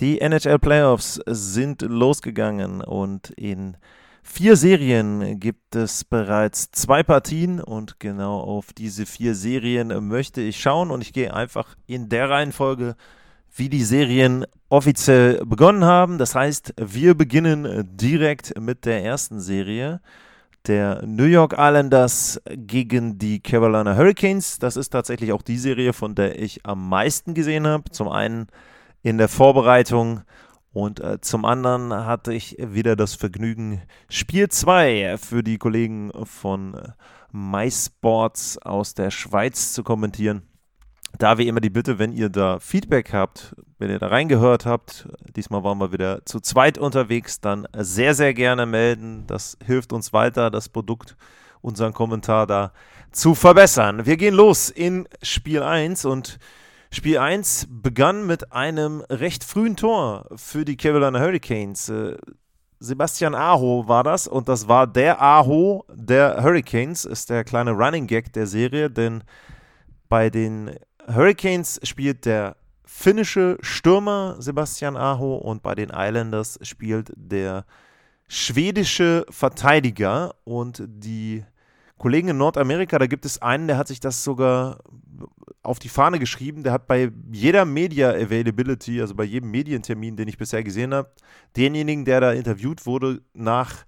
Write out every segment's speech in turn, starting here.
Die NHL Playoffs sind losgegangen und in vier Serien gibt es bereits zwei Partien und genau auf diese vier Serien möchte ich schauen und ich gehe einfach in der Reihenfolge, wie die Serien offiziell begonnen haben. Das heißt, wir beginnen direkt mit der ersten Serie der New York Islanders gegen die Carolina Hurricanes. Das ist tatsächlich auch die Serie, von der ich am meisten gesehen habe. Zum einen in der Vorbereitung und äh, zum anderen hatte ich wieder das Vergnügen, Spiel 2 für die Kollegen von äh, MySports aus der Schweiz zu kommentieren. Da wie immer die Bitte, wenn ihr da Feedback habt, wenn ihr da reingehört habt, diesmal waren wir wieder zu zweit unterwegs, dann sehr, sehr gerne melden. Das hilft uns weiter, das Produkt, unseren Kommentar da zu verbessern. Wir gehen los in Spiel 1 und Spiel 1 begann mit einem recht frühen Tor für die Carolina Hurricanes. Äh, Sebastian Aho war das und das war der Aho der Hurricanes, ist der kleine Running Gag der Serie, denn bei den Hurricanes spielt der finnische Stürmer Sebastian Aho und bei den Islanders spielt der schwedische Verteidiger und die Kollegen in Nordamerika, da gibt es einen, der hat sich das sogar auf die Fahne geschrieben, der hat bei jeder Media Availability, also bei jedem Medientermin, den ich bisher gesehen habe, denjenigen, der da interviewt wurde, nach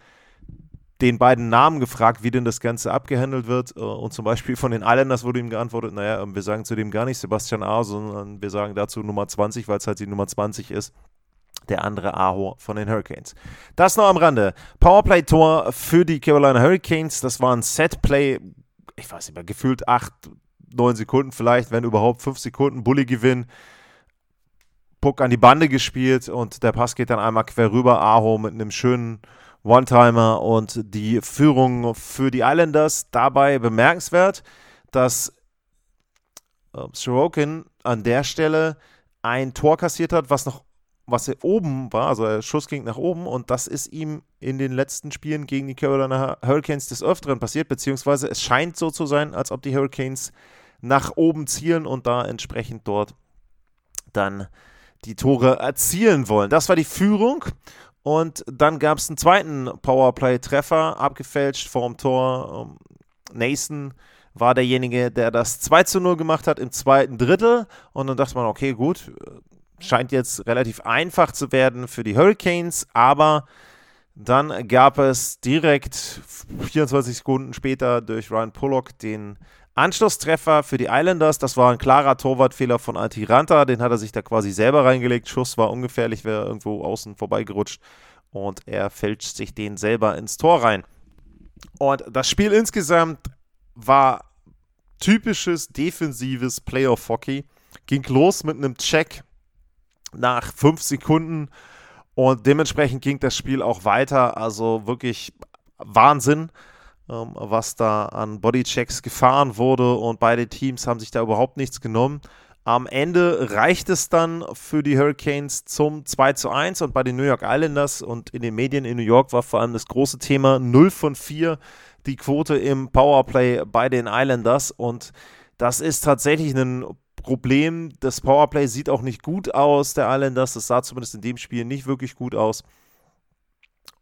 den beiden Namen gefragt, wie denn das Ganze abgehandelt wird. Äh, und zum Beispiel von den Islanders wurde ihm geantwortet, naja, ähm, wir sagen zu dem gar nicht Sebastian A., sondern wir sagen dazu Nummer 20, weil es halt die Nummer 20 ist. Der andere Aho von den Hurricanes. Das noch am Rande. Powerplay-Tor für die Carolina Hurricanes. Das war ein Set-Play, ich weiß nicht mehr, gefühlt 8, 9 Sekunden vielleicht, wenn überhaupt 5 Sekunden. Bully-Gewinn. Puck an die Bande gespielt und der Pass geht dann einmal quer rüber. Aho mit einem schönen One-Timer und die Führung für die Islanders. Dabei bemerkenswert, dass äh, Sorokin an der Stelle ein Tor kassiert hat, was noch was er oben war, also der Schuss ging nach oben und das ist ihm in den letzten Spielen gegen die Carolina Hurricanes des Öfteren passiert, beziehungsweise es scheint so zu sein, als ob die Hurricanes nach oben zielen und da entsprechend dort dann die Tore erzielen wollen. Das war die Führung und dann gab es einen zweiten Powerplay-Treffer, abgefälscht vorm Tor. Ähm, Nathan war derjenige, der das 2 zu 0 gemacht hat im zweiten Drittel. Und dann dachte man, okay, gut, scheint jetzt relativ einfach zu werden für die Hurricanes, aber dann gab es direkt 24 Sekunden später durch Ryan Pollock den Anschlusstreffer für die Islanders. Das war ein klarer Torwartfehler von Altiranta. Den hat er sich da quasi selber reingelegt. Schuss war ungefährlich, wäre irgendwo außen vorbeigerutscht. Und er fälscht sich den selber ins Tor rein. Und das Spiel insgesamt war typisches defensives Playoff-Hockey. Ging los mit einem Check nach fünf Sekunden. Und dementsprechend ging das Spiel auch weiter. Also wirklich Wahnsinn was da an Bodychecks gefahren wurde und beide Teams haben sich da überhaupt nichts genommen. Am Ende reicht es dann für die Hurricanes zum 2 zu 1 und bei den New York Islanders und in den Medien in New York war vor allem das große Thema 0 von 4 die Quote im Powerplay bei den Islanders und das ist tatsächlich ein Problem. Das Powerplay sieht auch nicht gut aus, der Islanders. Das sah zumindest in dem Spiel nicht wirklich gut aus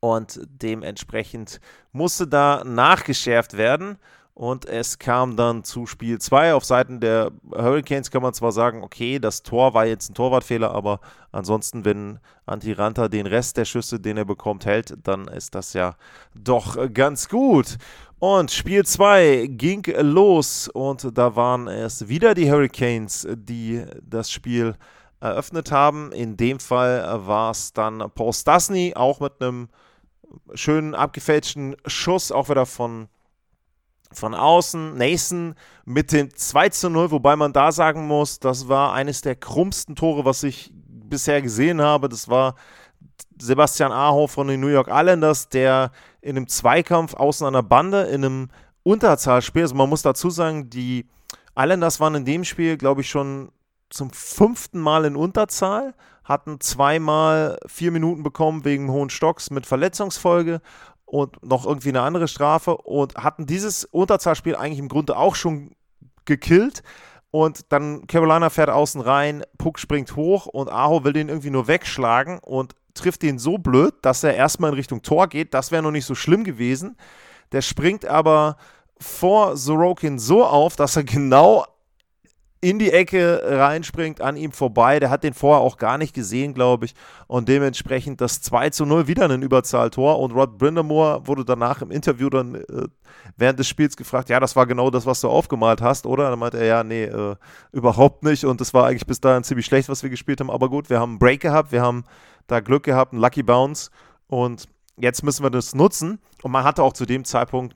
und dementsprechend musste da nachgeschärft werden. Und es kam dann zu Spiel 2. Auf Seiten der Hurricanes kann man zwar sagen, okay, das Tor war jetzt ein Torwartfehler, aber ansonsten, wenn Antiranta den Rest der Schüsse, den er bekommt, hält, dann ist das ja doch ganz gut. Und Spiel 2 ging los und da waren es wieder die Hurricanes, die das Spiel eröffnet haben. In dem Fall war es dann Paul Stasny, auch mit einem schönen abgefälschten Schuss, auch wieder von, von außen. Nathan mit dem 2 zu 0, wobei man da sagen muss, das war eines der krummsten Tore, was ich bisher gesehen habe. Das war Sebastian Aho von den New York Islanders, der in einem Zweikampf außen an der Bande, in einem Unterzahlspiel, also man muss dazu sagen, die Islanders waren in dem Spiel, glaube ich, schon zum fünften Mal in Unterzahl, hatten zweimal vier Minuten bekommen wegen hohen Stocks mit Verletzungsfolge und noch irgendwie eine andere Strafe und hatten dieses Unterzahlspiel eigentlich im Grunde auch schon gekillt. Und dann Carolina fährt außen rein, Puck springt hoch und Aho will den irgendwie nur wegschlagen und trifft den so blöd, dass er erstmal in Richtung Tor geht. Das wäre noch nicht so schlimm gewesen. Der springt aber vor Sorokin so auf, dass er genau in die Ecke reinspringt, an ihm vorbei. Der hat den vorher auch gar nicht gesehen, glaube ich. Und dementsprechend das 2 zu 0 wieder ein Überzahltor. Und Rod Brindamore wurde danach im Interview dann äh, während des Spiels gefragt, ja, das war genau das, was du aufgemalt hast, oder? Dann meinte er, ja, nee, äh, überhaupt nicht. Und das war eigentlich bis dahin ziemlich schlecht, was wir gespielt haben. Aber gut, wir haben einen Break gehabt, wir haben da Glück gehabt, einen Lucky Bounce. Und jetzt müssen wir das nutzen. Und man hatte auch zu dem Zeitpunkt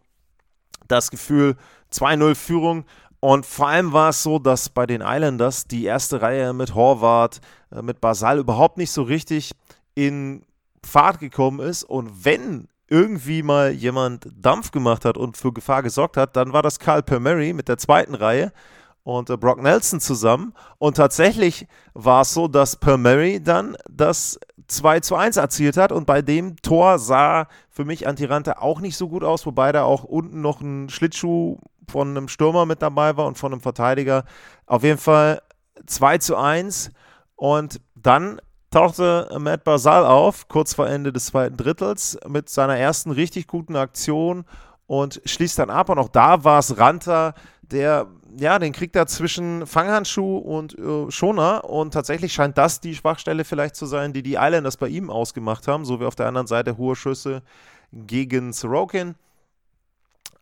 das Gefühl, 2-0 Führung. Und vor allem war es so, dass bei den Islanders die erste Reihe mit Horvath, äh, mit Basal überhaupt nicht so richtig in Fahrt gekommen ist. Und wenn irgendwie mal jemand Dampf gemacht hat und für Gefahr gesorgt hat, dann war das Carl Permary mit der zweiten Reihe und äh, Brock Nelson zusammen. Und tatsächlich war es so, dass Permary dann das 2 zu 1 erzielt hat. Und bei dem Tor sah für mich Antirante auch nicht so gut aus, wobei da auch unten noch ein Schlittschuh von einem Stürmer mit dabei war und von einem Verteidiger. Auf jeden Fall 2 zu 1. Und dann tauchte Matt Basal auf, kurz vor Ende des zweiten Drittels, mit seiner ersten richtig guten Aktion und schließt dann ab. Und auch da war es Ranta, der ja, den kriegt er zwischen Fanghandschuh und äh, Schoner und tatsächlich scheint das die Schwachstelle vielleicht zu sein, die die Islanders bei ihm ausgemacht haben, so wie auf der anderen Seite hohe Schüsse gegen Sorokin.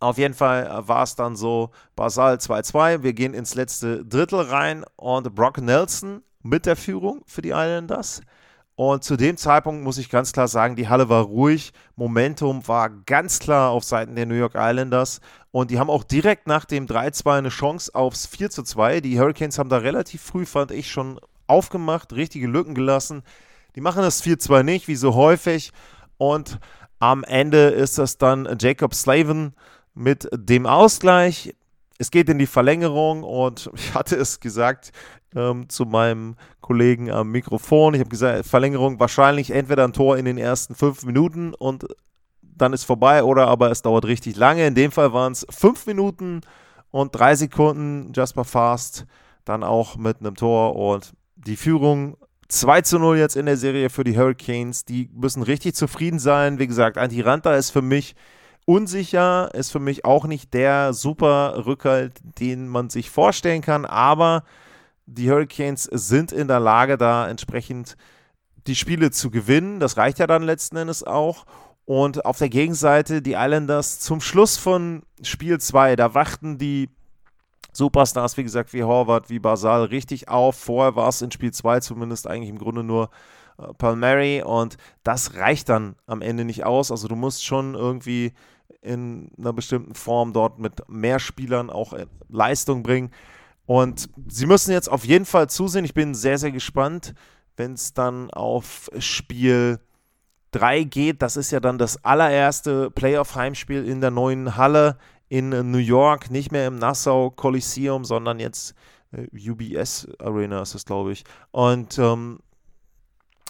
Auf jeden Fall war es dann so, Basal 2-2, wir gehen ins letzte Drittel rein und Brock Nelson mit der Führung für die Islanders. Und zu dem Zeitpunkt muss ich ganz klar sagen, die Halle war ruhig. Momentum war ganz klar auf Seiten der New York Islanders. Und die haben auch direkt nach dem 3-2 eine Chance aufs 4-2. Die Hurricanes haben da relativ früh, fand ich, schon aufgemacht, richtige Lücken gelassen. Die machen das 4-2 nicht, wie so häufig. Und am Ende ist das dann Jacob Slavin mit dem Ausgleich. Es geht in die Verlängerung und ich hatte es gesagt ähm, zu meinem Kollegen am Mikrofon. Ich habe gesagt, Verlängerung wahrscheinlich entweder ein Tor in den ersten fünf Minuten und dann ist vorbei oder aber es dauert richtig lange. In dem Fall waren es fünf Minuten und drei Sekunden Jasper Fast dann auch mit einem Tor und die Führung 2 zu 0 jetzt in der Serie für die Hurricanes. Die müssen richtig zufrieden sein. Wie gesagt, Antiranta ist für mich unsicher, ist für mich auch nicht der super Rückhalt, den man sich vorstellen kann, aber die Hurricanes sind in der Lage, da entsprechend die Spiele zu gewinnen. Das reicht ja dann letzten Endes auch. Und auf der Gegenseite die Islanders zum Schluss von Spiel 2, da wachten die Superstars, wie gesagt, wie Horvath, wie Basal richtig auf. Vorher war es in Spiel 2 zumindest eigentlich im Grunde nur äh, Palmieri und das reicht dann am Ende nicht aus. Also du musst schon irgendwie in einer bestimmten Form dort mit mehr Spielern auch äh, Leistung bringen. Und sie müssen jetzt auf jeden Fall zusehen. Ich bin sehr, sehr gespannt, wenn es dann auf Spiel 3 geht. Das ist ja dann das allererste Playoff-Heimspiel in der neuen Halle in New York. Nicht mehr im Nassau Coliseum, sondern jetzt äh, UBS Arena ist es, glaube ich. Und ähm,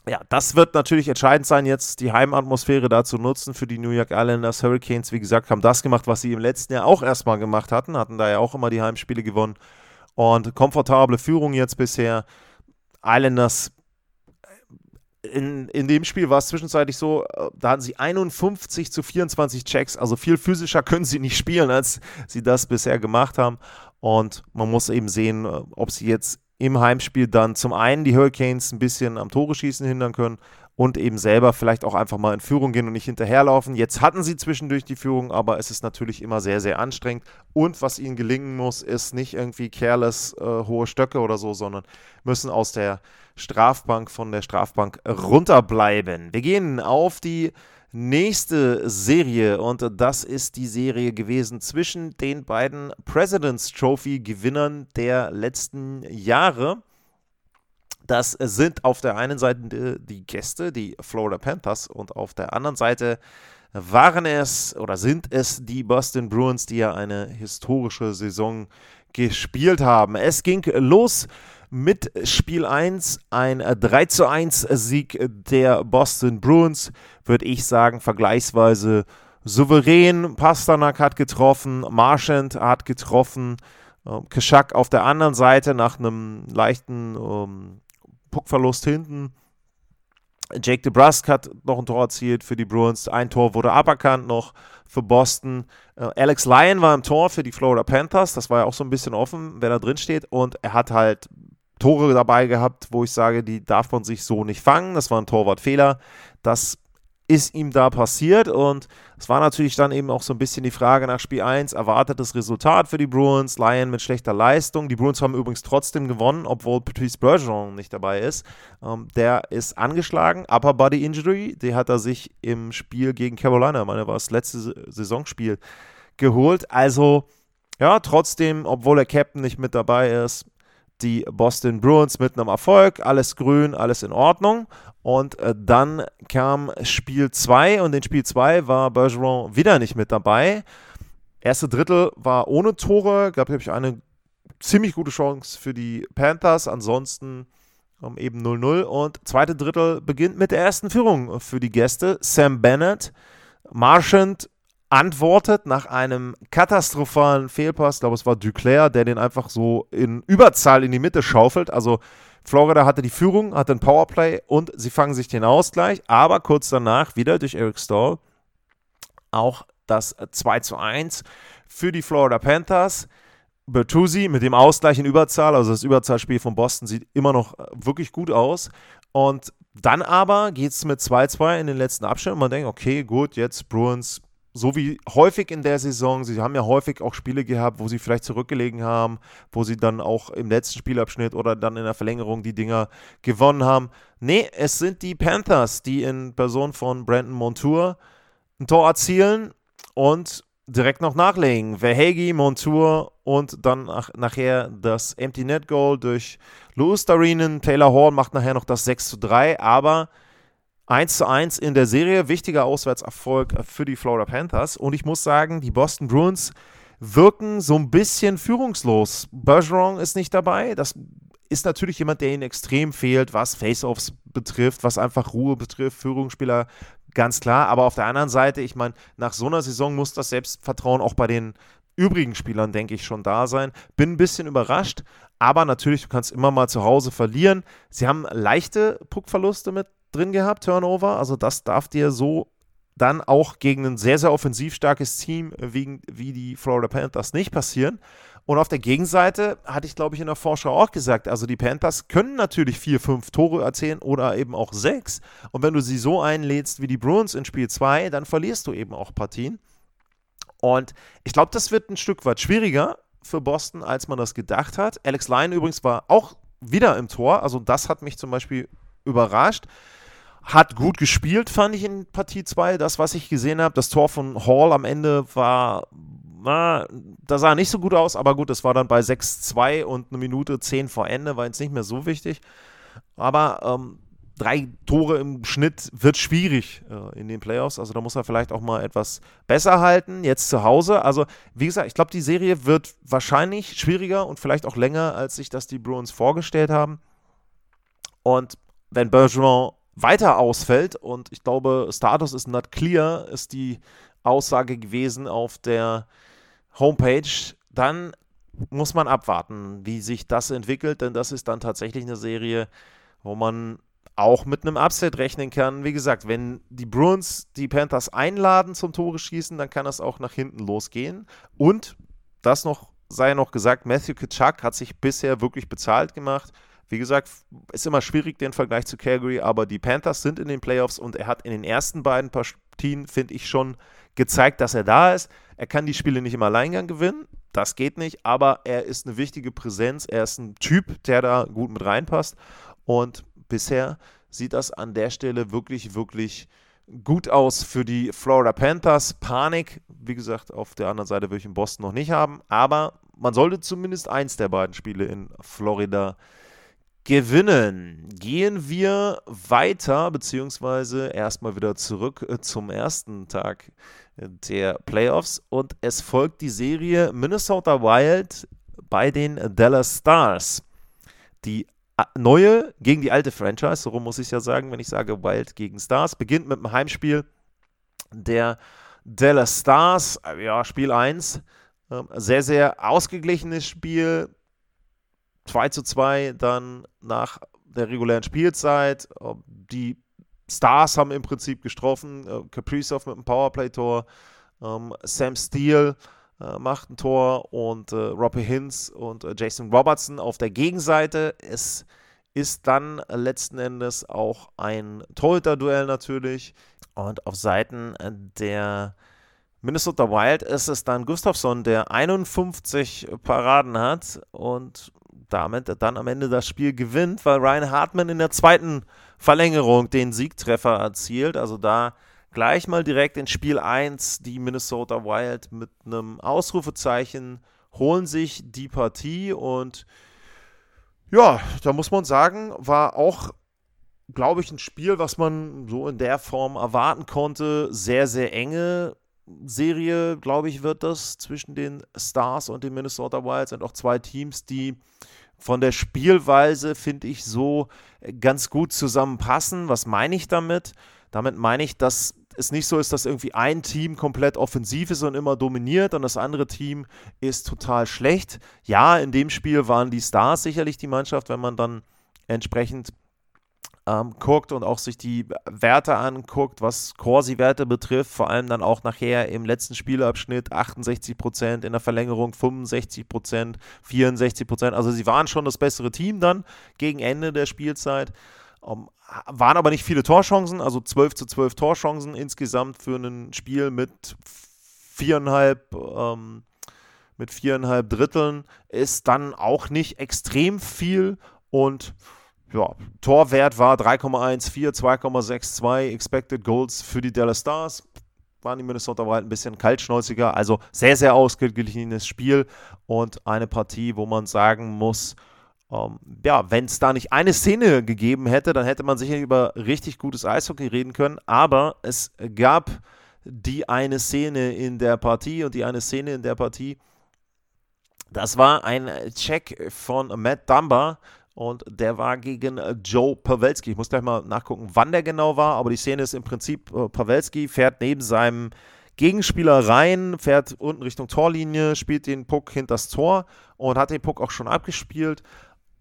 ja, das wird natürlich entscheidend sein, jetzt die Heimatmosphäre da zu nutzen für die New York Islanders. Hurricanes, wie gesagt, haben das gemacht, was sie im letzten Jahr auch erstmal gemacht hatten, hatten da ja auch immer die Heimspiele gewonnen. Und komfortable Führung jetzt bisher. Islanders in, in dem Spiel war es zwischenzeitlich so, äh, da hatten sie 51 zu 24 Checks, also viel physischer können sie nicht spielen, als sie das bisher gemacht haben. Und man muss eben sehen, äh, ob sie jetzt im Heimspiel dann zum einen die Hurricanes ein bisschen am Tore schießen hindern können und eben selber vielleicht auch einfach mal in Führung gehen und nicht hinterherlaufen. Jetzt hatten sie zwischendurch die Führung, aber es ist natürlich immer sehr, sehr anstrengend. Und was ihnen gelingen muss, ist nicht irgendwie careless äh, hohe Stöcke oder so, sondern müssen aus der Strafbank von der Strafbank runterbleiben. Wir gehen auf die nächste Serie und das ist die Serie gewesen zwischen den beiden President's Trophy Gewinnern der letzten Jahre. Das sind auf der einen Seite die Gäste, die Florida Panthers, und auf der anderen Seite waren es oder sind es die Boston Bruins, die ja eine historische Saison gespielt haben. Es ging los mit Spiel 1, ein 3 zu 1 Sieg der Boston Bruins, würde ich sagen, vergleichsweise souverän. Pasternak hat getroffen, Marchand hat getroffen, ähm, Kashak auf der anderen Seite nach einem leichten ähm, Puckverlust hinten. Jake DeBrusk hat noch ein Tor erzielt für die Bruins. Ein Tor wurde aberkannt noch für Boston. Äh, Alex Lyon war im Tor für die Florida Panthers. Das war ja auch so ein bisschen offen, wer da drin steht. Und er hat halt Tore dabei gehabt, wo ich sage, die darf man sich so nicht fangen. Das war ein Torwartfehler. Das ist ihm da passiert und es war natürlich dann eben auch so ein bisschen die Frage nach Spiel 1, erwartetes Resultat für die Bruins, Lion mit schlechter Leistung. Die Bruins haben übrigens trotzdem gewonnen, obwohl Patrice Bergeron nicht dabei ist. Ähm, der ist angeschlagen, Upper Body Injury, die hat er sich im Spiel gegen Carolina, meine, war das letzte Saisonspiel, geholt. Also ja, trotzdem, obwohl der Captain nicht mit dabei ist, die Boston Bruins mit einem Erfolg, alles grün, alles in Ordnung. Und äh, dann kam Spiel 2 und in Spiel 2 war Bergeron wieder nicht mit dabei. Erste Drittel war ohne Tore, gab, glaube ich, eine ziemlich gute Chance für die Panthers. Ansonsten ähm, eben 0-0. Und zweite Drittel beginnt mit der ersten Führung für die Gäste. Sam Bennett, Marchand antwortet nach einem katastrophalen Fehlpass. Ich glaube, es war Duclair, der den einfach so in Überzahl in die Mitte schaufelt. Also Florida hatte die Führung, hatte ein Powerplay und sie fangen sich den Ausgleich, aber kurz danach wieder durch Eric Stahl auch das 2 zu 1 für die Florida Panthers. Bertuzzi mit dem Ausgleich in Überzahl, also das Überzahlspiel von Boston sieht immer noch äh, wirklich gut aus. Und dann aber geht es mit 2-2 in den letzten Abschnitt und man denkt, okay, gut, jetzt Bruins so wie häufig in der Saison, sie haben ja häufig auch Spiele gehabt, wo sie vielleicht zurückgelegen haben, wo sie dann auch im letzten Spielabschnitt oder dann in der Verlängerung die Dinger gewonnen haben. Nee, es sind die Panthers, die in Person von Brandon Montour ein Tor erzielen und direkt noch nachlegen. Verhegi, Montour und dann nach, nachher das Empty Net Goal durch Louis Darinen. Taylor Horn macht nachher noch das 6 zu 3, aber 1 zu 1 in der Serie. Wichtiger Auswärtserfolg für die Florida Panthers. Und ich muss sagen, die Boston Bruins wirken so ein bisschen führungslos. Bergeron ist nicht dabei. Das ist natürlich jemand, der ihnen extrem fehlt, was Face-Offs betrifft, was einfach Ruhe betrifft, Führungsspieler, ganz klar. Aber auf der anderen Seite, ich meine, nach so einer Saison muss das Selbstvertrauen auch bei den übrigen Spielern, denke ich, schon da sein. Bin ein bisschen überrascht, aber natürlich, du kannst immer mal zu Hause verlieren. Sie haben leichte Puckverluste mit drin gehabt, Turnover. Also das darf dir so dann auch gegen ein sehr, sehr offensiv starkes Team wie, wie die Florida Panthers nicht passieren. Und auf der Gegenseite hatte ich, glaube ich, in der Vorschau auch gesagt, also die Panthers können natürlich vier, fünf Tore erzählen oder eben auch sechs. Und wenn du sie so einlädst wie die Bruins in Spiel 2, dann verlierst du eben auch Partien. Und ich glaube, das wird ein Stück weit schwieriger für Boston, als man das gedacht hat. Alex Lyon übrigens war auch wieder im Tor. Also das hat mich zum Beispiel überrascht. Hat gut gespielt, fand ich in Partie 2. Das, was ich gesehen habe, das Tor von Hall am Ende war, na, da sah nicht so gut aus, aber gut, es war dann bei 6-2 und eine Minute 10 vor Ende, war jetzt nicht mehr so wichtig. Aber ähm, drei Tore im Schnitt wird schwierig äh, in den Playoffs. Also da muss er vielleicht auch mal etwas besser halten. Jetzt zu Hause. Also wie gesagt, ich glaube, die Serie wird wahrscheinlich schwieriger und vielleicht auch länger, als sich das die Bruins vorgestellt haben. Und wenn Bergeron weiter ausfällt und ich glaube, Status ist not clear, ist die Aussage gewesen auf der Homepage, dann muss man abwarten, wie sich das entwickelt, denn das ist dann tatsächlich eine Serie, wo man auch mit einem Upset rechnen kann. Wie gesagt, wenn die Bruins die Panthers einladen zum Tore schießen, dann kann das auch nach hinten losgehen. Und das noch sei noch gesagt, Matthew Kitschak hat sich bisher wirklich bezahlt gemacht. Wie gesagt, ist immer schwierig den Vergleich zu Calgary, aber die Panthers sind in den Playoffs und er hat in den ersten beiden Partien, finde ich, schon gezeigt, dass er da ist. Er kann die Spiele nicht im Alleingang gewinnen, das geht nicht, aber er ist eine wichtige Präsenz. Er ist ein Typ, der da gut mit reinpasst und bisher sieht das an der Stelle wirklich, wirklich gut aus für die Florida Panthers. Panik, wie gesagt, auf der anderen Seite würde ich in Boston noch nicht haben, aber man sollte zumindest eins der beiden Spiele in Florida gewinnen. Gehen wir weiter, beziehungsweise erstmal wieder zurück äh, zum ersten Tag der Playoffs und es folgt die Serie Minnesota Wild bei den Dallas Stars. Die äh, neue gegen die alte Franchise, so muss ich ja sagen, wenn ich sage Wild gegen Stars, beginnt mit dem Heimspiel der Dallas Stars, äh, ja, Spiel 1. Ähm, sehr, sehr ausgeglichenes Spiel. 2 zu 2 dann nach der regulären Spielzeit. Die Stars haben im Prinzip getroffen. Äh, Kaprizov mit einem Powerplay-Tor. Ähm, Sam Steele äh, macht ein Tor und äh, Robbie Hintz und Jason Robertson auf der Gegenseite. Es ist dann letzten Endes auch ein Torhüter-Duell natürlich. Und auf Seiten der Minnesota Wild ist es dann Gustafsson, der 51 Paraden hat und damit dann am Ende das Spiel gewinnt, weil Ryan Hartman in der zweiten Verlängerung den Siegtreffer erzielt. Also da gleich mal direkt in Spiel 1 die Minnesota Wild mit einem Ausrufezeichen holen sich die Partie und ja, da muss man sagen, war auch, glaube ich, ein Spiel, was man so in der Form erwarten konnte. Sehr, sehr enge Serie, glaube ich, wird das zwischen den Stars und den Minnesota Wild. Sind auch zwei Teams, die von der Spielweise, finde ich, so ganz gut zusammenpassen. Was meine ich damit? Damit meine ich, dass es nicht so ist, dass irgendwie ein Team komplett offensiv ist und immer dominiert und das andere Team ist total schlecht. Ja, in dem Spiel waren die Stars sicherlich die Mannschaft, wenn man dann entsprechend ähm, guckt und auch sich die Werte anguckt, was Corsi-Werte betrifft, vor allem dann auch nachher im letzten Spielabschnitt 68%, in der Verlängerung 65%, 64%. Also sie waren schon das bessere Team dann gegen Ende der Spielzeit. Um, ähm, waren aber nicht viele Torchancen, also 12 zu 12 Torchancen insgesamt für ein Spiel mit viereinhalb, ähm, mit viereinhalb Dritteln ist dann auch nicht extrem viel und ja, Torwert war 3,14, 2,62 Expected Goals für die Dallas Stars. Waren die Minnesota Wild ein bisschen kaltschnäuziger. Also sehr, sehr ausgeglichenes Spiel und eine Partie, wo man sagen muss, ähm, ja, wenn es da nicht eine Szene gegeben hätte, dann hätte man sicher über richtig gutes Eishockey reden können. Aber es gab die eine Szene in der Partie und die eine Szene in der Partie, das war ein Check von Matt Dumba und der war gegen äh, Joe Pawelski. Ich muss gleich mal nachgucken, wann der genau war, aber die Szene ist im Prinzip, äh, Pawelski fährt neben seinem Gegenspieler rein, fährt unten Richtung Torlinie, spielt den Puck hinter das Tor und hat den Puck auch schon abgespielt.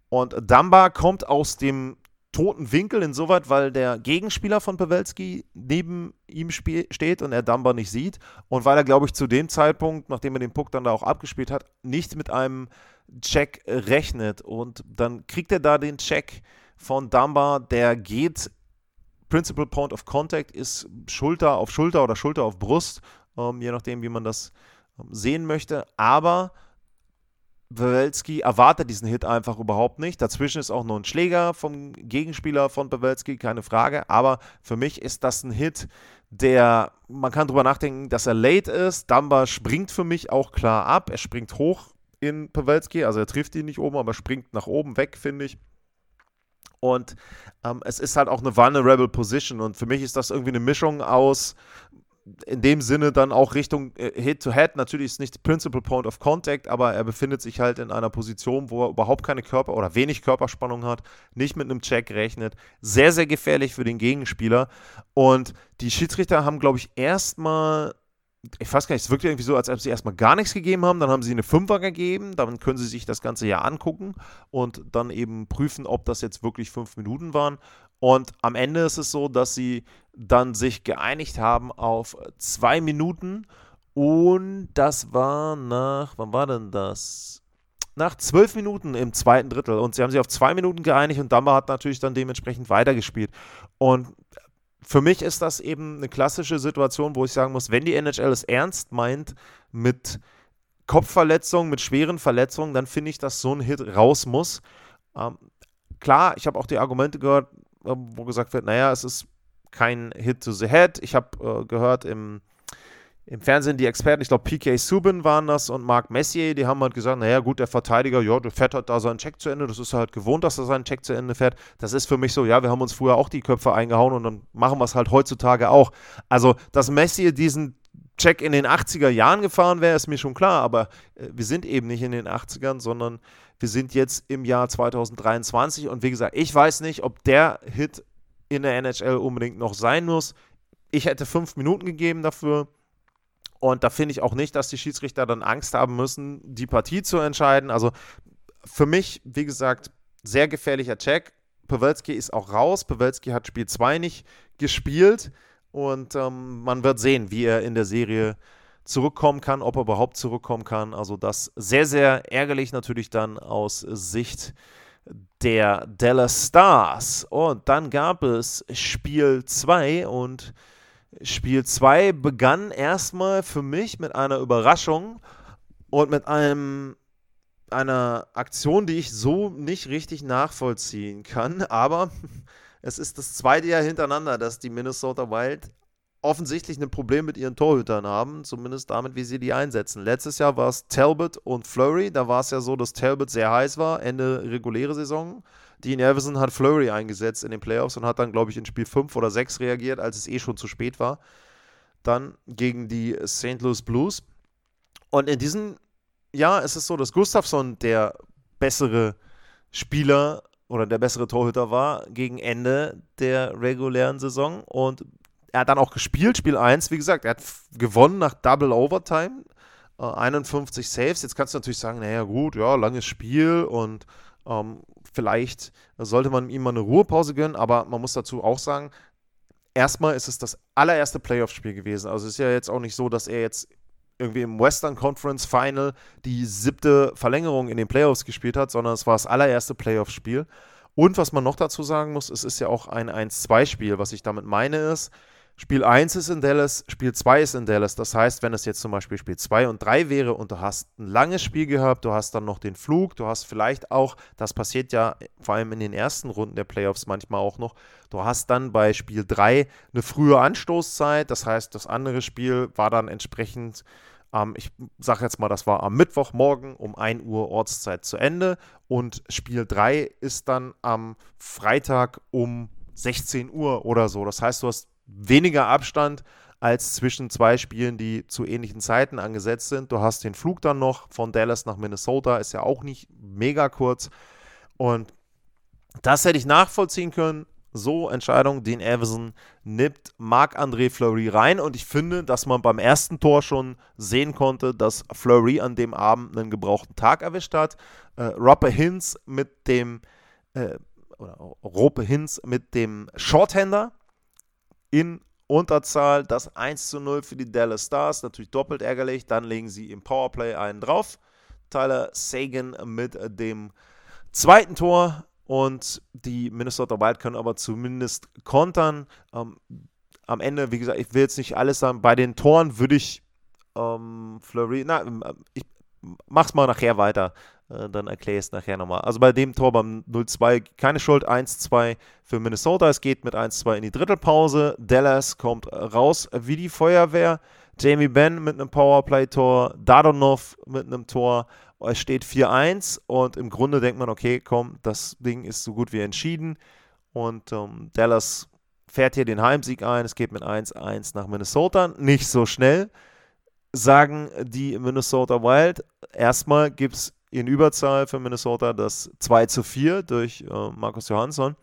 Und Damba kommt aus dem toten Winkel insoweit, weil der Gegenspieler von Pawelski neben ihm steht und er Damba nicht sieht. Und weil er, glaube ich, zu dem Zeitpunkt, nachdem er den Puck dann da auch abgespielt hat, nicht mit einem Check rechnet. Und dann kriegt er da den Check von Damba, der geht. Principal Point of Contact ist Schulter auf Schulter oder Schulter auf Brust, ähm, je nachdem, wie man das ähm, sehen möchte. Aber Pawelski erwartet diesen Hit einfach überhaupt nicht. Dazwischen ist auch noch ein Schläger vom Gegenspieler von Pawelski, keine Frage. Aber für mich ist das ein Hit, der, man kann drüber nachdenken, dass er late ist. Damba springt für mich auch klar ab. Er springt hoch in Pawelski. Also er trifft ihn nicht oben, aber springt nach oben weg, finde ich. Und ähm, es ist halt auch eine vulnerable Position. Und für mich ist das irgendwie eine Mischung aus, in dem Sinne dann auch Richtung äh, Head-to-Head. -Head. Natürlich ist nicht Principal Point of Contact, aber er befindet sich halt in einer Position, wo er überhaupt keine Körper- oder wenig Körperspannung hat, nicht mit einem Check rechnet. Sehr, sehr gefährlich für den Gegenspieler. Und die Schiedsrichter haben, glaube ich, erstmal ich weiß gar nicht, es wirkt irgendwie so, als ob sie erstmal gar nichts gegeben haben, dann haben sie eine Fünfer gegeben, dann können sie sich das Ganze ja angucken und dann eben prüfen, ob das jetzt wirklich fünf Minuten waren. Und am Ende ist es so, dass sie dann sich geeinigt haben auf zwei Minuten und das war nach, wann war denn das? Nach zwölf Minuten im zweiten Drittel und sie haben sich auf zwei Minuten geeinigt und Dumba hat natürlich dann dementsprechend weitergespielt. Und für mich ist das eben eine klassische Situation, wo ich sagen muss, wenn die NHL es ernst meint mit Kopfverletzungen, mit schweren Verletzungen, dann finde ich, dass so ein Hit raus muss. Ähm, klar, ich habe auch die Argumente gehört, wo gesagt wird, naja, es ist kein Hit to the Head. Ich habe äh, gehört im im Fernsehen die Experten, ich glaube PK Subin waren das und Marc Messier, die haben halt gesagt, naja gut, der Verteidiger, ja, der fährt halt da seinen Check zu Ende, das ist halt gewohnt, dass er seinen Check zu Ende fährt. Das ist für mich so, ja, wir haben uns früher auch die Köpfe eingehauen und dann machen wir es halt heutzutage auch. Also, dass Messier diesen Check in den 80er Jahren gefahren wäre, ist mir schon klar, aber äh, wir sind eben nicht in den 80ern, sondern wir sind jetzt im Jahr 2023 und wie gesagt, ich weiß nicht, ob der Hit in der NHL unbedingt noch sein muss. Ich hätte fünf Minuten gegeben dafür. Und da finde ich auch nicht, dass die Schiedsrichter dann Angst haben müssen, die Partie zu entscheiden. Also für mich, wie gesagt, sehr gefährlicher Check. Pawelski ist auch raus. Pawelski hat Spiel 2 nicht gespielt. Und ähm, man wird sehen, wie er in der Serie zurückkommen kann, ob er überhaupt zurückkommen kann. Also das sehr, sehr ärgerlich natürlich dann aus Sicht der Dallas Stars. Und dann gab es Spiel 2 und Spiel 2 begann erstmal für mich mit einer Überraschung und mit einem einer Aktion, die ich so nicht richtig nachvollziehen kann, aber es ist das zweite Jahr hintereinander, dass die Minnesota Wild offensichtlich ein Problem mit ihren Torhütern haben, zumindest damit, wie sie die einsetzen. Letztes Jahr war es Talbot und Flurry, da war es ja so, dass Talbot sehr heiß war, Ende reguläre Saison. Dean Everson hat Flurry eingesetzt in den Playoffs und hat dann, glaube ich, in Spiel 5 oder 6 reagiert, als es eh schon zu spät war. Dann gegen die St. Louis Blues. Und in diesem Jahr ist es so, dass Gustafsson der bessere Spieler oder der bessere Torhüter war gegen Ende der regulären Saison. Und er hat dann auch gespielt, Spiel 1, wie gesagt, er hat gewonnen nach Double Overtime. 51 äh, Saves. Jetzt kannst du natürlich sagen, naja, gut, ja, langes Spiel und ähm, vielleicht sollte man ihm mal eine Ruhepause gönnen, aber man muss dazu auch sagen, erstmal ist es das allererste Playoff-Spiel gewesen. Also es ist ja jetzt auch nicht so, dass er jetzt irgendwie im Western Conference Final die siebte Verlängerung in den Playoffs gespielt hat, sondern es war das allererste Playoff-Spiel. Und was man noch dazu sagen muss, es ist ja auch ein 1-2-Spiel. Was ich damit meine ist, Spiel 1 ist in Dallas, Spiel 2 ist in Dallas. Das heißt, wenn es jetzt zum Beispiel Spiel 2 und 3 wäre und du hast ein langes Spiel gehabt, du hast dann noch den Flug, du hast vielleicht auch, das passiert ja vor allem in den ersten Runden der Playoffs manchmal auch noch, du hast dann bei Spiel 3 eine frühe Anstoßzeit. Das heißt, das andere Spiel war dann entsprechend ähm, ich sage jetzt mal, das war am Mittwochmorgen um 1 Uhr Ortszeit zu Ende und Spiel 3 ist dann am Freitag um 16 Uhr oder so. Das heißt, du hast weniger Abstand als zwischen zwei Spielen, die zu ähnlichen Zeiten angesetzt sind. Du hast den Flug dann noch von Dallas nach Minnesota, ist ja auch nicht mega kurz. Und das hätte ich nachvollziehen können. So Entscheidung, den Everson nimmt Marc-André Fleury rein und ich finde, dass man beim ersten Tor schon sehen konnte, dass Fleury an dem Abend einen gebrauchten Tag erwischt hat. Äh, Roppe Hinz mit dem äh, oder Rope Hinz mit dem Shorthander in Unterzahl. Das 1 zu 0 für die Dallas Stars. Natürlich doppelt ärgerlich. Dann legen sie im Powerplay einen drauf. Tyler Sagan mit dem zweiten Tor. Und die Minnesota Wild können aber zumindest kontern. Ähm, am Ende, wie gesagt, ich will jetzt nicht alles sagen. Bei den Toren würde ich ähm, Fleury, na, ich mach's mal nachher weiter. Äh, dann erkläre ich es nachher nochmal. Also bei dem Tor beim 0-2 keine Schuld, 1-2 für Minnesota. Es geht mit 1-2 in die Drittelpause. Dallas kommt raus wie die Feuerwehr. Jamie Benn mit einem Powerplay-Tor, Dadonov mit einem Tor. Es steht 4-1 und im Grunde denkt man, okay, komm, das Ding ist so gut wie entschieden. Und ähm, Dallas fährt hier den Heimsieg ein. Es geht mit 1-1 nach Minnesota. Nicht so schnell, sagen die Minnesota Wild. Erstmal gibt es in Überzahl für Minnesota das 2 zu 4 durch äh, Markus Johansson.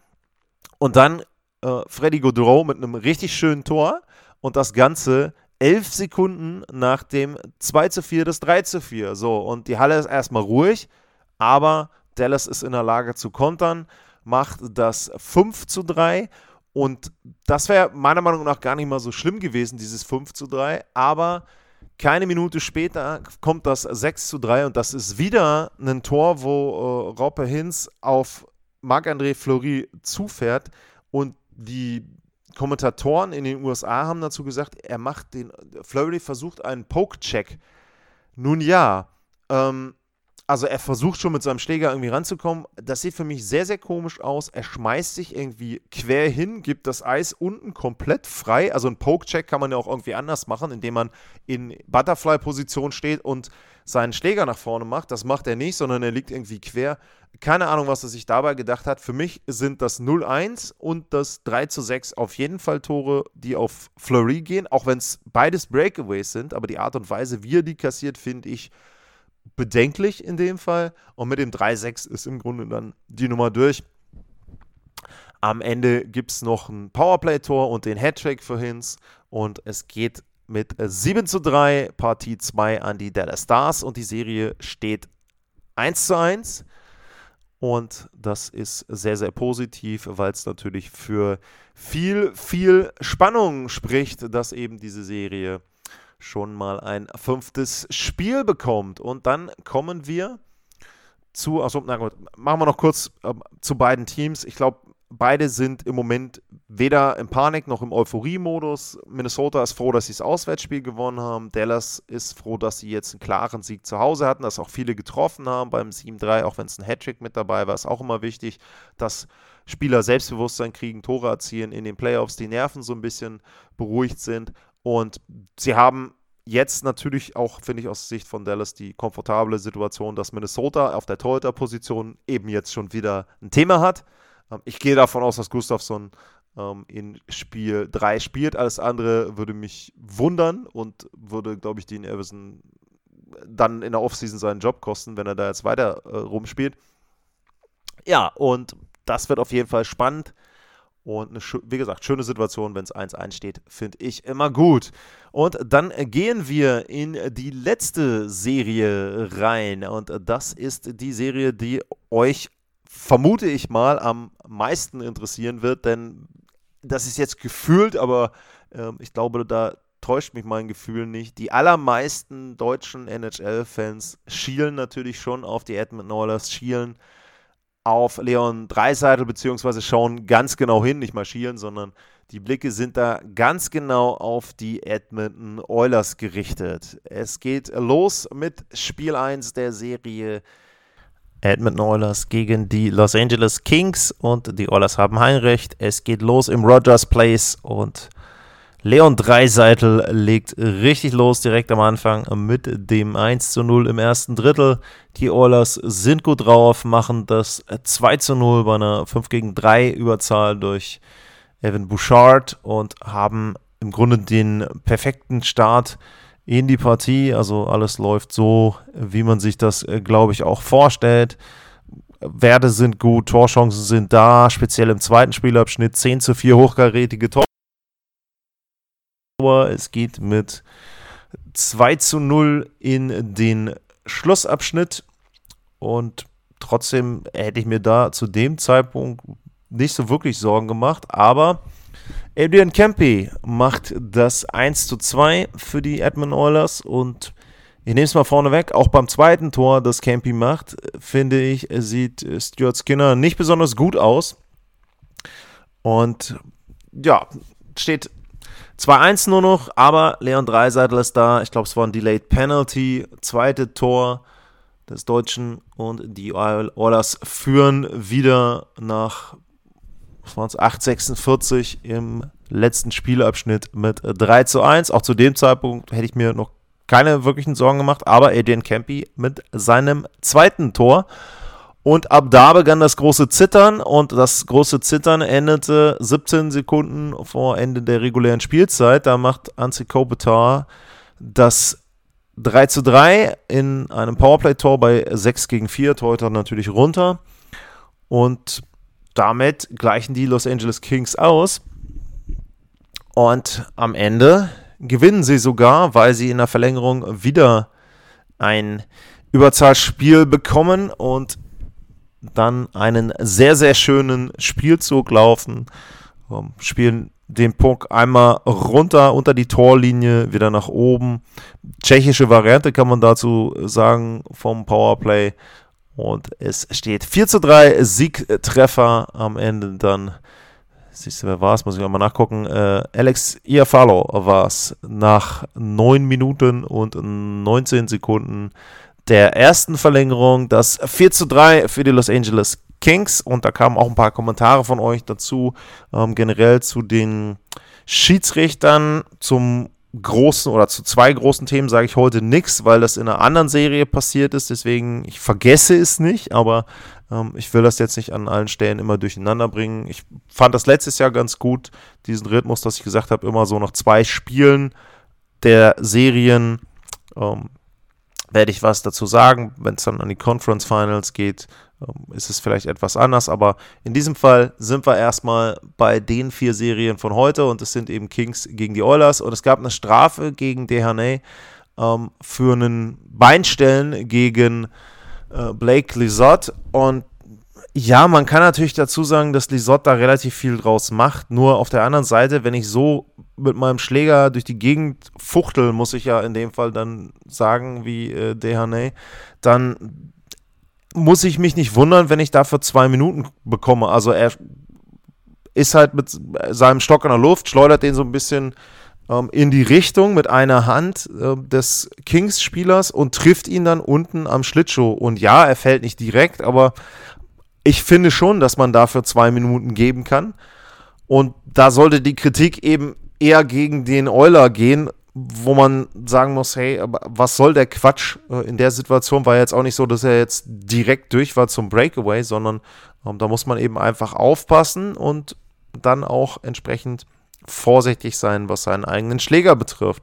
Und dann äh, Freddy Gaudreau mit einem richtig schönen Tor und das Ganze elf Sekunden nach dem 2 zu 4 das 3 zu 4. So, und die Halle ist erstmal ruhig, aber Dallas ist in der Lage zu kontern, macht das 5 zu 3 und das wäre meiner Meinung nach gar nicht mal so schlimm gewesen, dieses 5 zu 3, aber keine Minute später kommt das 6 zu 3 und das ist wieder ein Tor, wo äh, Roppe Hinz auf Marc-André Fleury zufährt und die Kommentatoren in den USA haben dazu gesagt, er macht den, Fleury versucht einen Poke-Check. Nun ja, ähm, also er versucht schon mit seinem Schläger irgendwie ranzukommen. Das sieht für mich sehr, sehr komisch aus. Er schmeißt sich irgendwie quer hin, gibt das Eis unten komplett frei. Also ein Poke-Check kann man ja auch irgendwie anders machen, indem man in Butterfly-Position steht und seinen Schläger nach vorne macht. Das macht er nicht, sondern er liegt irgendwie quer. Keine Ahnung, was er sich dabei gedacht hat. Für mich sind das 0-1 und das 3-6 auf jeden Fall Tore, die auf Fleury gehen, auch wenn es beides Breakaways sind. Aber die Art und Weise, wie er die kassiert, finde ich bedenklich in dem Fall. Und mit dem 3-6 ist im Grunde dann die Nummer durch. Am Ende gibt es noch ein Powerplay-Tor und den Hattrick für Hinz. Und es geht mit 7 zu 3, Partie 2 an die Dallas Stars und die Serie steht 1 zu 1. Und das ist sehr, sehr positiv, weil es natürlich für viel, viel Spannung spricht, dass eben diese Serie schon mal ein fünftes Spiel bekommt. Und dann kommen wir zu, also na gut, machen wir noch kurz äh, zu beiden Teams. Ich glaube, beide sind im Moment weder im Panik noch im Euphorie-Modus. Minnesota ist froh, dass sie das Auswärtsspiel gewonnen haben. Dallas ist froh, dass sie jetzt einen klaren Sieg zu Hause hatten, dass auch viele getroffen haben beim 7-3, auch wenn es ein Hattrick mit dabei war. Ist auch immer wichtig, dass Spieler Selbstbewusstsein kriegen, Tore erzielen in den Playoffs, die Nerven so ein bisschen beruhigt sind. Und sie haben jetzt natürlich auch, finde ich, aus Sicht von Dallas die komfortable Situation, dass Minnesota auf der Torhüter-Position eben jetzt schon wieder ein Thema hat. Ähm, ich gehe davon aus, dass Gustafsson ähm, in Spiel 3 spielt. Alles andere würde mich wundern und würde, glaube ich, Dean Everson dann in der Offseason seinen Job kosten, wenn er da jetzt weiter äh, rumspielt. Ja, und das wird auf jeden Fall spannend. Und eine, wie gesagt, schöne Situation, wenn es 1-1 steht, finde ich immer gut. Und dann gehen wir in die letzte Serie rein. Und das ist die Serie, die euch, vermute ich mal, am meisten interessieren wird. Denn das ist jetzt gefühlt, aber äh, ich glaube, da täuscht mich mein Gefühl nicht. Die allermeisten deutschen NHL-Fans schielen natürlich schon auf die Edmonton Oilers, schielen auf Leon Dreiseitel, beziehungsweise schauen ganz genau hin, nicht marschieren, sondern die Blicke sind da ganz genau auf die Edmonton Oilers gerichtet. Es geht los mit Spiel 1 der Serie Edmonton Oilers gegen die Los Angeles Kings und die Oilers haben Heimrecht. Es geht los im Rogers Place und Leon Dreiseitel legt richtig los direkt am Anfang mit dem 1 zu 0 im ersten Drittel. Die Oilers sind gut drauf, machen das 2 zu 0 bei einer 5 gegen 3 Überzahl durch Evan Bouchard und haben im Grunde den perfekten Start in die Partie. Also alles läuft so, wie man sich das, äh, glaube ich, auch vorstellt. Werte sind gut, Torchancen sind da, speziell im zweiten Spielabschnitt 10 zu 4 hochkarätige Tor. Es geht mit 2 zu 0 in den Schlussabschnitt. Und trotzdem hätte ich mir da zu dem Zeitpunkt nicht so wirklich Sorgen gemacht, aber Adrian Kempe macht das 1 zu 2 für die Edmund Oilers. Und ich nehme es mal vorne weg, auch beim zweiten Tor, das Campy macht, finde ich, sieht Stuart Skinner nicht besonders gut aus. Und ja, steht 2-1 nur noch, aber Leon Dreiseitel ist da. Ich glaube, es war ein Delayed Penalty. Zweite Tor des Deutschen und die Oilers führen wieder nach was waren es, 8,46 im letzten Spielabschnitt mit 3 zu 1. Auch zu dem Zeitpunkt hätte ich mir noch keine wirklichen Sorgen gemacht, aber Adrian Campy mit seinem zweiten Tor. Und ab da begann das große Zittern und das große Zittern endete 17 Sekunden vor Ende der regulären Spielzeit. Da macht Anzi Kopitar das 3 zu 3 in einem Powerplay-Tor bei 6 gegen 4, Torhüter natürlich runter. Und damit gleichen die Los Angeles Kings aus. Und am Ende gewinnen sie sogar, weil sie in der Verlängerung wieder ein Überzahlspiel bekommen und dann einen sehr, sehr schönen Spielzug laufen. Ähm, spielen den Puck einmal runter unter die Torlinie, wieder nach oben. Tschechische Variante kann man dazu sagen vom Powerplay. Und es steht 4 zu 3, Siegtreffer am Ende dann. Siehst du, wer war es? Muss ich mal nachgucken. Äh, Alex Iafalo war es nach 9 Minuten und 19 Sekunden der ersten Verlängerung das 4 zu 3 für die Los Angeles Kings und da kamen auch ein paar Kommentare von euch dazu, ähm, generell zu den Schiedsrichtern, zum großen oder zu zwei großen Themen sage ich heute nichts, weil das in einer anderen Serie passiert ist. Deswegen, ich vergesse es nicht, aber ähm, ich will das jetzt nicht an allen Stellen immer durcheinander bringen. Ich fand das letztes Jahr ganz gut, diesen Rhythmus, dass ich gesagt habe, immer so nach zwei Spielen der Serien ähm, werde ich was dazu sagen, wenn es dann an die Conference Finals geht. Ähm, ist es vielleicht etwas anders, aber in diesem Fall sind wir erstmal bei den vier Serien von heute. Und es sind eben Kings gegen die Oilers. Und es gab eine Strafe gegen Dehaney ähm, für einen Beinstellen gegen äh, Blake Lizotte und ja, man kann natürlich dazu sagen, dass Lisotte da relativ viel draus macht. Nur auf der anderen Seite, wenn ich so mit meinem Schläger durch die Gegend fuchtel, muss ich ja in dem Fall dann sagen, wie äh, Dehaney, dann muss ich mich nicht wundern, wenn ich dafür zwei Minuten bekomme. Also er ist halt mit seinem Stock in der Luft, schleudert den so ein bisschen ähm, in die Richtung mit einer Hand äh, des Kings-Spielers und trifft ihn dann unten am Schlittschuh. Und ja, er fällt nicht direkt, aber ich finde schon, dass man dafür zwei Minuten geben kann. Und da sollte die Kritik eben eher gegen den Euler gehen wo man sagen muss, hey, was soll der Quatsch? Äh, in der Situation war jetzt auch nicht so, dass er jetzt direkt durch war zum Breakaway, sondern ähm, da muss man eben einfach aufpassen und dann auch entsprechend vorsichtig sein, was seinen eigenen Schläger betrifft.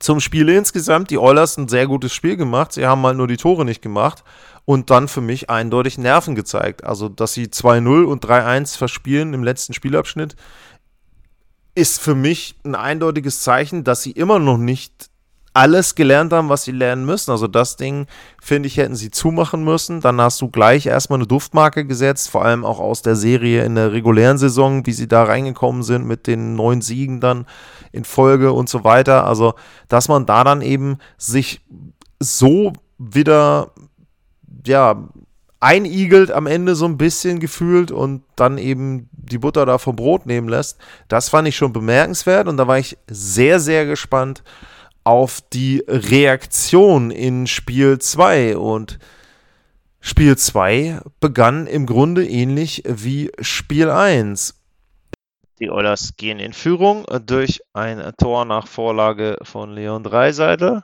Zum Spiel insgesamt, die Oilers ein sehr gutes Spiel gemacht. Sie haben mal nur die Tore nicht gemacht und dann für mich eindeutig Nerven gezeigt. Also, dass sie 2-0 und 3-1 verspielen im letzten Spielabschnitt, ist für mich ein eindeutiges Zeichen, dass sie immer noch nicht alles gelernt haben, was sie lernen müssen. Also das Ding, finde ich, hätten sie zumachen müssen. Dann hast du gleich erstmal eine Duftmarke gesetzt, vor allem auch aus der Serie in der regulären Saison, wie sie da reingekommen sind mit den neun Siegen dann in Folge und so weiter. Also, dass man da dann eben sich so wieder, ja, einigelt am Ende so ein bisschen gefühlt und dann eben die Butter da vom Brot nehmen lässt. Das fand ich schon bemerkenswert und da war ich sehr, sehr gespannt auf die Reaktion in Spiel 2 und Spiel 2 begann im Grunde ähnlich wie Spiel 1. Die Oilers gehen in Führung durch ein Tor nach Vorlage von Leon Dreiseitel.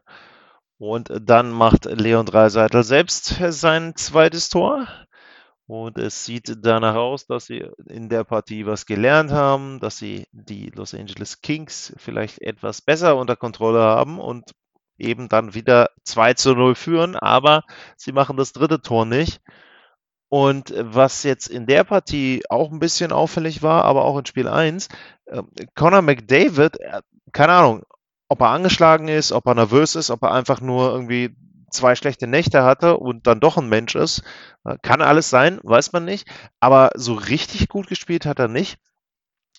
Und dann macht Leon Dreiseitel selbst sein zweites Tor. Und es sieht danach aus, dass sie in der Partie was gelernt haben, dass sie die Los Angeles Kings vielleicht etwas besser unter Kontrolle haben und eben dann wieder 2 zu 0 führen, aber sie machen das dritte Tor nicht. Und was jetzt in der Partie auch ein bisschen auffällig war, aber auch in Spiel 1, äh, Conor McDavid, äh, keine Ahnung, ob er angeschlagen ist, ob er nervös ist, ob er einfach nur irgendwie zwei schlechte Nächte hatte und dann doch ein Mensch ist. Äh, kann alles sein, weiß man nicht. Aber so richtig gut gespielt hat er nicht.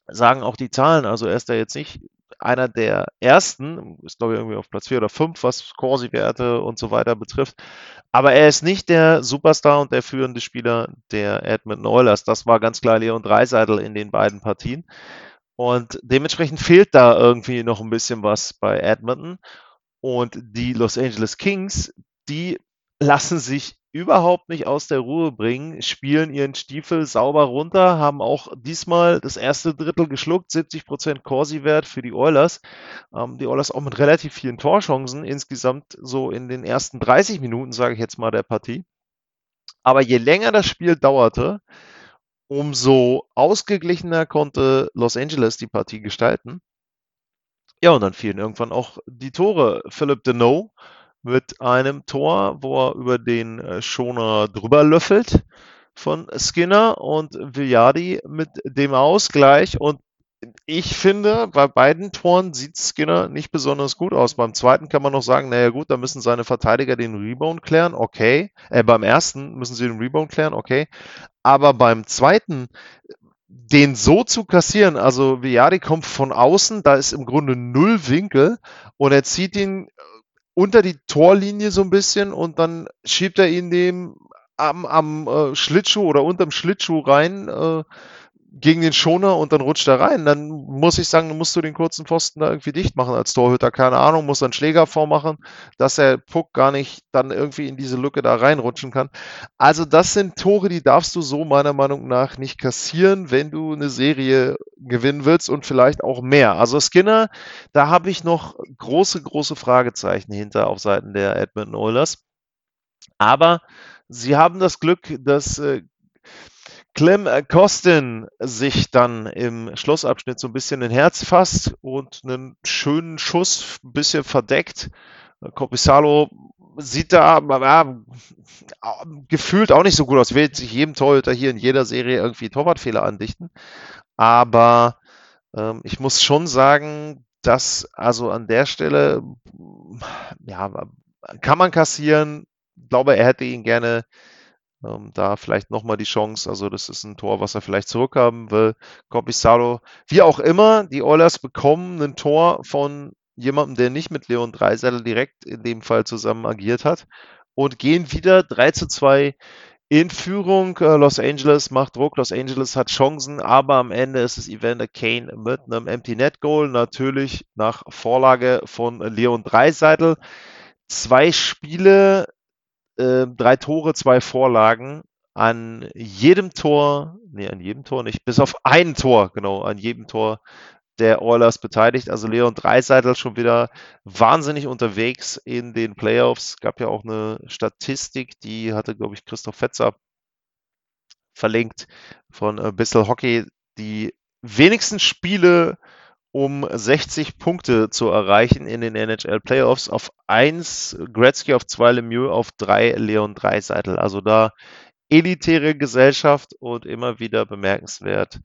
Sagen auch die Zahlen. Also er ist da jetzt nicht einer der ersten, ist glaube ich irgendwie auf Platz 4 oder 5, was Corsi-Werte und so weiter betrifft. Aber er ist nicht der Superstar und der führende Spieler der Edmonton Oilers. Das war ganz klar Leon Dreiseitel in den beiden Partien. Und dementsprechend fehlt da irgendwie noch ein bisschen was bei Edmonton. Und die Los Angeles Kings, die lassen sich überhaupt nicht aus der Ruhe bringen, spielen ihren Stiefel sauber runter, haben auch diesmal das erste Drittel geschluckt, 70% Corsi-Wert für die Oilers. Ähm, die Oilers auch mit relativ vielen Torchancen, insgesamt so in den ersten 30 Minuten, sage ich jetzt mal, der Partie. Aber je länger das Spiel dauerte, umso ausgeglichener konnte Los Angeles die Partie gestalten. Ja, und dann fielen irgendwann auch die Tore. Philip Deneau mit einem Tor, wo er über den äh, Schoner drüber löffelt von Skinner und Villardi mit dem Ausgleich. Und ich finde, bei beiden Toren sieht Skinner nicht besonders gut aus. Beim zweiten kann man noch sagen, naja gut, da müssen seine Verteidiger den Rebound klären, okay. Äh, beim ersten müssen sie den Rebound klären, okay. Aber beim zweiten, den so zu kassieren, also Viadi kommt von außen, da ist im Grunde null Winkel und er zieht ihn unter die Torlinie so ein bisschen und dann schiebt er ihn dem am, am äh, Schlittschuh oder unterm Schlittschuh rein. Äh, gegen den Schoner und dann rutscht er rein, dann muss ich sagen, dann musst du den kurzen Pfosten da irgendwie dicht machen als Torhüter. Keine Ahnung, muss dann Schläger vormachen, dass der Puck gar nicht dann irgendwie in diese Lücke da reinrutschen kann. Also das sind Tore, die darfst du so meiner Meinung nach nicht kassieren, wenn du eine Serie gewinnen willst und vielleicht auch mehr. Also Skinner, da habe ich noch große, große Fragezeichen hinter auf Seiten der Edmonton Oilers. Aber sie haben das Glück, dass äh, Clem Kostin sich dann im Schlussabschnitt so ein bisschen ein Herz fasst und einen schönen Schuss ein bisschen verdeckt. Copisalo sieht da ja, gefühlt auch nicht so gut aus. Will sich jedem Torhüter hier in jeder Serie irgendwie Torwartfehler andichten. Aber ähm, ich muss schon sagen, dass also an der Stelle ja, kann man kassieren. Ich glaube, er hätte ihn gerne ähm, da vielleicht nochmal die Chance. Also, das ist ein Tor, was er vielleicht zurückhaben will. Copisalo, wie auch immer, die Oilers bekommen ein Tor von jemandem, der nicht mit Leon Dreiseitel direkt in dem Fall zusammen agiert hat und gehen wieder 3 zu 2 in Führung. Äh, Los Angeles macht Druck, Los Angeles hat Chancen, aber am Ende ist es Evander Kane mit einem Empty Net Goal, natürlich nach Vorlage von Leon Dreiseitel. Zwei Spiele äh, drei Tore, zwei Vorlagen. An jedem Tor, nee, an jedem Tor nicht, bis auf ein Tor, genau, an jedem Tor der Oilers beteiligt. Also Leon Dreiseitel schon wieder wahnsinnig unterwegs in den Playoffs. Gab ja auch eine Statistik, die hatte, glaube ich, Christoph Fetzer verlinkt von äh, Bissell Hockey. Die wenigsten Spiele um 60 Punkte zu erreichen in den NHL Playoffs. Auf 1 Gretzky, auf 2 Lemieux, auf 3 Leon Dreiseitel. Also da elitäre Gesellschaft und immer wieder bemerkenswert,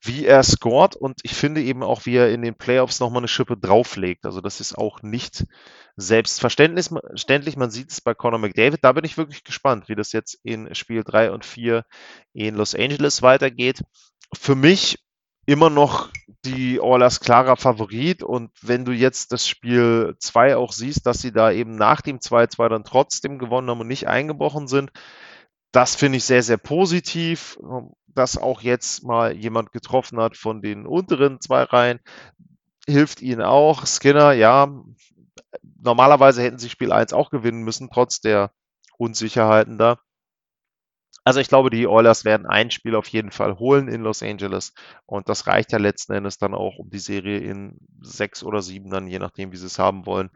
wie er scored und ich finde eben auch, wie er in den Playoffs nochmal eine Schippe drauflegt. Also das ist auch nicht selbstverständlich. Man sieht es bei Conor McDavid. Da bin ich wirklich gespannt, wie das jetzt in Spiel 3 und 4 in Los Angeles weitergeht. Für mich immer noch die Oilers klarer Favorit. Und wenn du jetzt das Spiel 2 auch siehst, dass sie da eben nach dem 2-2 dann trotzdem gewonnen haben und nicht eingebrochen sind, das finde ich sehr, sehr positiv, dass auch jetzt mal jemand getroffen hat von den unteren zwei Reihen. Hilft ihnen auch. Skinner, ja, normalerweise hätten sie Spiel 1 auch gewinnen müssen, trotz der Unsicherheiten da. Also ich glaube, die Oilers werden ein Spiel auf jeden Fall holen in Los Angeles und das reicht ja letzten Endes dann auch, um die Serie in sechs oder sieben dann, je nachdem, wie sie es haben wollen,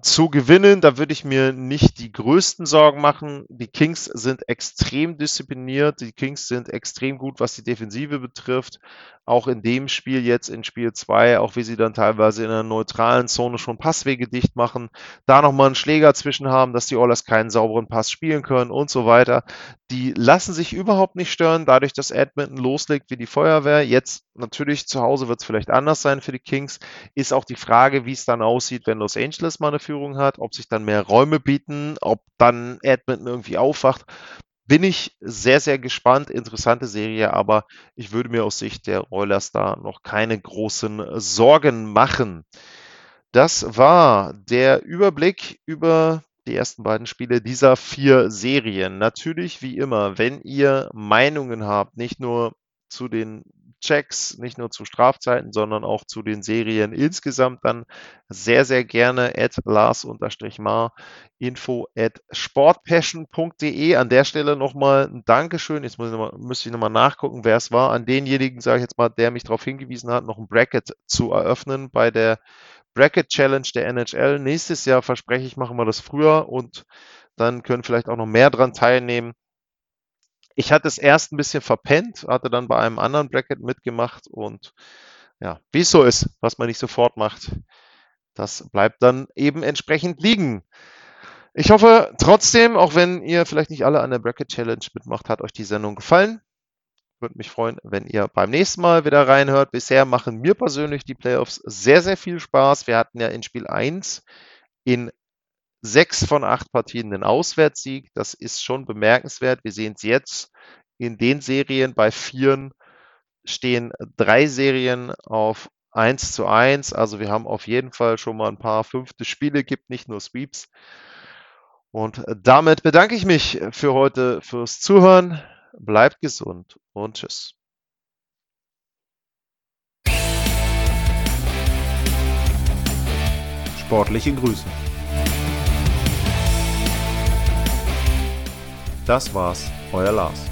zu gewinnen. Da würde ich mir nicht die größten Sorgen machen. Die Kings sind extrem diszipliniert, die Kings sind extrem gut, was die Defensive betrifft. Auch in dem Spiel jetzt in Spiel zwei, auch wie sie dann teilweise in einer neutralen Zone schon Passwege dicht machen, da nochmal einen Schläger zwischen haben, dass die Oilers keinen sauberen Pass spielen können und so weiter. Die lassen sich überhaupt nicht stören, dadurch, dass Edmonton loslegt wie die Feuerwehr. Jetzt natürlich zu Hause wird es vielleicht anders sein für die Kings. Ist auch die Frage, wie es dann aussieht, wenn Los Angeles mal eine Führung hat, ob sich dann mehr Räume bieten, ob dann Edmonton irgendwie aufwacht. Bin ich sehr, sehr gespannt. Interessante Serie, aber ich würde mir aus Sicht der Oilers da noch keine großen Sorgen machen. Das war der Überblick über die ersten beiden Spiele dieser vier Serien. Natürlich, wie immer, wenn ihr Meinungen habt, nicht nur zu den Checks, nicht nur zu Strafzeiten, sondern auch zu den Serien insgesamt, dann sehr, sehr gerne at Lars-Mar, info at sportpassion.de. An der Stelle nochmal ein Dankeschön. Jetzt muss ich noch mal, müsste ich nochmal nachgucken, wer es war. An denjenigen, sage ich jetzt mal, der mich darauf hingewiesen hat, noch ein Bracket zu eröffnen bei der Bracket Challenge der NHL. Nächstes Jahr verspreche ich, machen wir das früher und dann können vielleicht auch noch mehr dran teilnehmen. Ich hatte es erst ein bisschen verpennt, hatte dann bei einem anderen Bracket mitgemacht und ja, wie es so ist, was man nicht sofort macht, das bleibt dann eben entsprechend liegen. Ich hoffe trotzdem, auch wenn ihr vielleicht nicht alle an der Bracket Challenge mitmacht, hat euch die Sendung gefallen. Würde mich freuen, wenn ihr beim nächsten Mal wieder reinhört. Bisher machen mir persönlich die Playoffs sehr, sehr viel Spaß. Wir hatten ja in Spiel 1 in sechs von acht Partien einen Auswärtssieg. Das ist schon bemerkenswert. Wir sehen es jetzt in den Serien. Bei Vieren stehen drei Serien auf 1 zu 1. Also wir haben auf jeden Fall schon mal ein paar fünfte Spiele, gibt nicht nur Sweeps. Und damit bedanke ich mich für heute fürs Zuhören. Bleibt gesund und tschüss. Sportliche Grüße. Das war's, euer Lars.